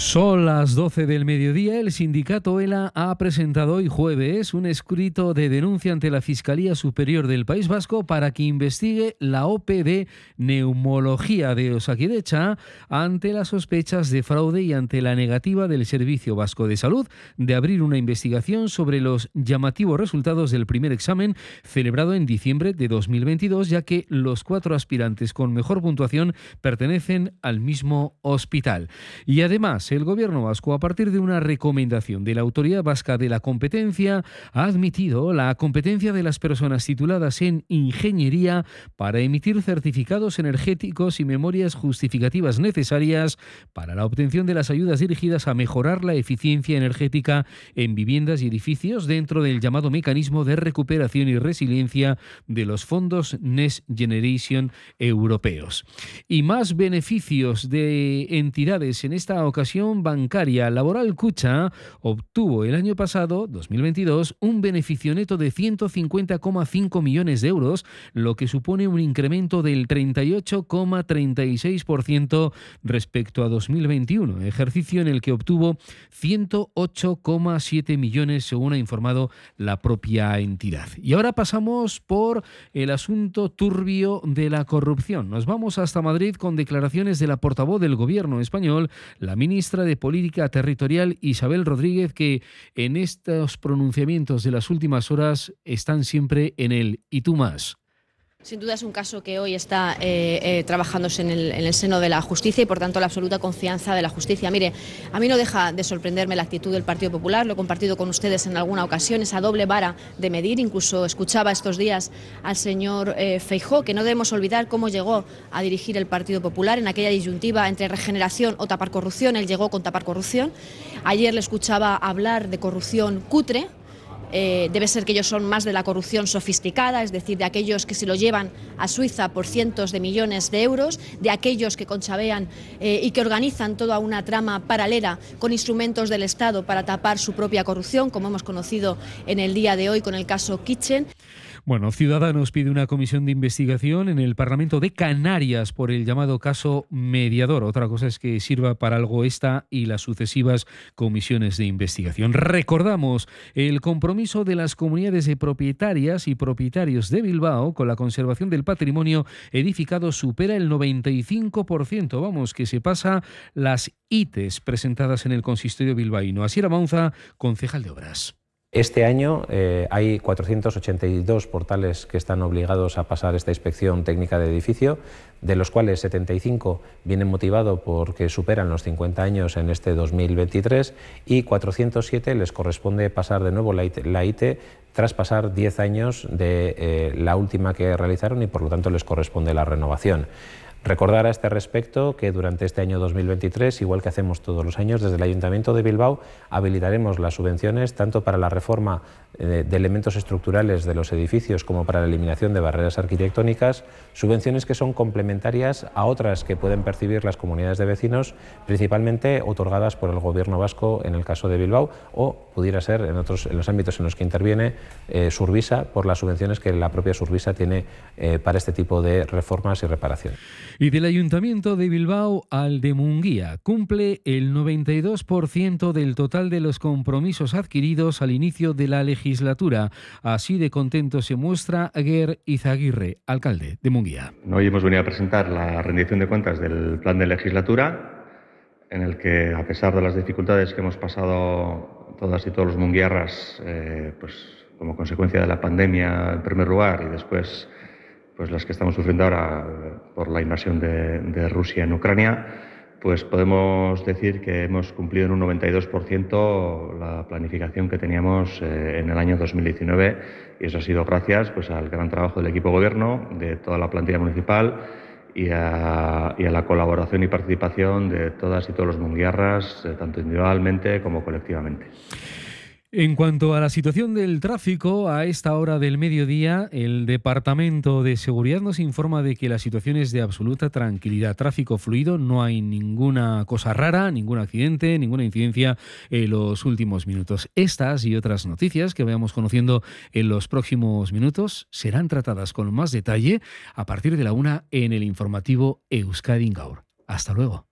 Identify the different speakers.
Speaker 1: Son las 12 del mediodía. El sindicato ELA ha presentado hoy jueves un escrito de denuncia ante la Fiscalía Superior del País Vasco para que investigue la OPE de neumología de Osakidecha ante las sospechas de fraude y ante la negativa del Servicio Vasco de Salud de abrir una investigación sobre los llamativos resultados del primer examen celebrado en diciembre de 2022, ya que los cuatro aspirantes con mejor puntuación pertenecen al mismo hospital. Y además, el Gobierno vasco, a partir de una recomendación de la Autoridad Vasca de la Competencia, ha admitido la competencia de las personas tituladas en ingeniería para emitir certificados energéticos y memorias justificativas necesarias para la obtención de las ayudas dirigidas a mejorar la eficiencia energética en viviendas y edificios dentro del llamado mecanismo de recuperación y resiliencia de los fondos Next Generation europeos. Y más beneficios de entidades en esta ocasión Bancaria Laboral Cucha obtuvo el año pasado, 2022, un beneficio neto de 150,5 millones de euros, lo que supone un incremento del 38,36% respecto a 2021, ejercicio en el que obtuvo 108,7 millones, según ha informado la propia entidad. Y ahora pasamos por el asunto turbio de la corrupción. Nos vamos hasta Madrid con declaraciones de la portavoz del gobierno español, la ministra de Política Territorial Isabel Rodríguez, que en estos pronunciamientos de las últimas horas están siempre en el y tú más.
Speaker 2: Sin duda es un caso que hoy está eh, eh, trabajándose en el, seno de la justicia y por tanto la absoluta confianza de la justicia. Mire, a mí no deja de sorprenderme la actitud del Partido Popular, lo he compartido con ustedes en alguna ocasión, esa doble vara de medir. Incluso escuchaba estos días al señor eh, Feijó, que no debemos olvidar cómo llegó a dirigir el Partido Popular en aquella disyuntiva entre regeneración o tapar corrupción. Él llegó con tapar corrupción. Ayer le escuchaba hablar de corrupción cutre eh, debe ser que ellos son más de la corrupción sofisticada, es decir, de aquellos que se lo llevan a Suiza por cientos de millones de euros, de aquellos que conchabean eh, y que organizan toda una trama paralela con instrumentos del Estado para tapar su propia corrupción, como hemos conocido en el día de hoy con el caso Kitchen.
Speaker 1: Bueno, Ciudadanos pide una comisión de investigación en el Parlamento de Canarias por el llamado caso mediador. Otra cosa es que sirva para algo esta y las sucesivas comisiones de investigación. Recordamos el compromiso de las comunidades de propietarias y propietarios de Bilbao con la conservación del patrimonio edificado supera el 95%. Vamos, que se pasa las ITES presentadas en el consistorio bilbaíno. Así era Maunza, concejal de obras.
Speaker 3: Este año eh, hay 482 portales que están obligados a pasar esta inspección técnica de edificio, de los cuales 75 vienen motivados porque superan los 50 años en este 2023 y 407 les corresponde pasar de nuevo la IT, tras pasar 10 años de eh, la última que realizaron y por lo tanto les corresponde la renovación. Recordar a este respecto que durante este año 2023, igual que hacemos todos los años, desde el Ayuntamiento de Bilbao habilitaremos las subvenciones tanto para la reforma eh, de elementos estructurales de los edificios como para la eliminación de barreras arquitectónicas, subvenciones que son complementarias a otras que pueden percibir las comunidades de vecinos, principalmente otorgadas por el Gobierno vasco en el caso de Bilbao o pudiera ser en, otros, en los ámbitos en los que interviene eh, Survisa por las subvenciones que la propia Survisa tiene eh, para este tipo de reformas y reparaciones.
Speaker 1: Y del Ayuntamiento de Bilbao al de Munguía cumple el 92% del total de los compromisos adquiridos al inicio de la legislatura. Así de contento se muestra Aguer Izaguirre, alcalde de Munguía.
Speaker 4: Hoy hemos venido a presentar la rendición de cuentas del plan de legislatura, en el que, a pesar de las dificultades que hemos pasado todas y todos los munguiarras, eh, pues como consecuencia de la pandemia en primer lugar y después pues las que estamos sufriendo ahora por la invasión de, Rusia en Ucrania, pues podemos decir que hemos cumplido en un 92% la planificación que teníamos eh, en el año 2019 y eso ha sido gracias pues, al gran trabajo del equipo gobierno, de toda la plantilla municipal y a, la colaboración y participación de todas y todos los munguiarras, eh, tanto individualmente como colectivamente.
Speaker 1: En cuanto a la situación del tráfico, a esta hora del mediodía, el Departamento de Seguridad nos informa de que la situación es de absoluta tranquilidad. Tráfico fluido, no hay ninguna cosa rara, ningún accidente, ninguna incidencia en los últimos minutos. Estas y otras noticias que vayamos conociendo en los próximos minutos serán tratadas con más detalle a partir de la una en el informativo Euskadi Gaur. Hasta luego.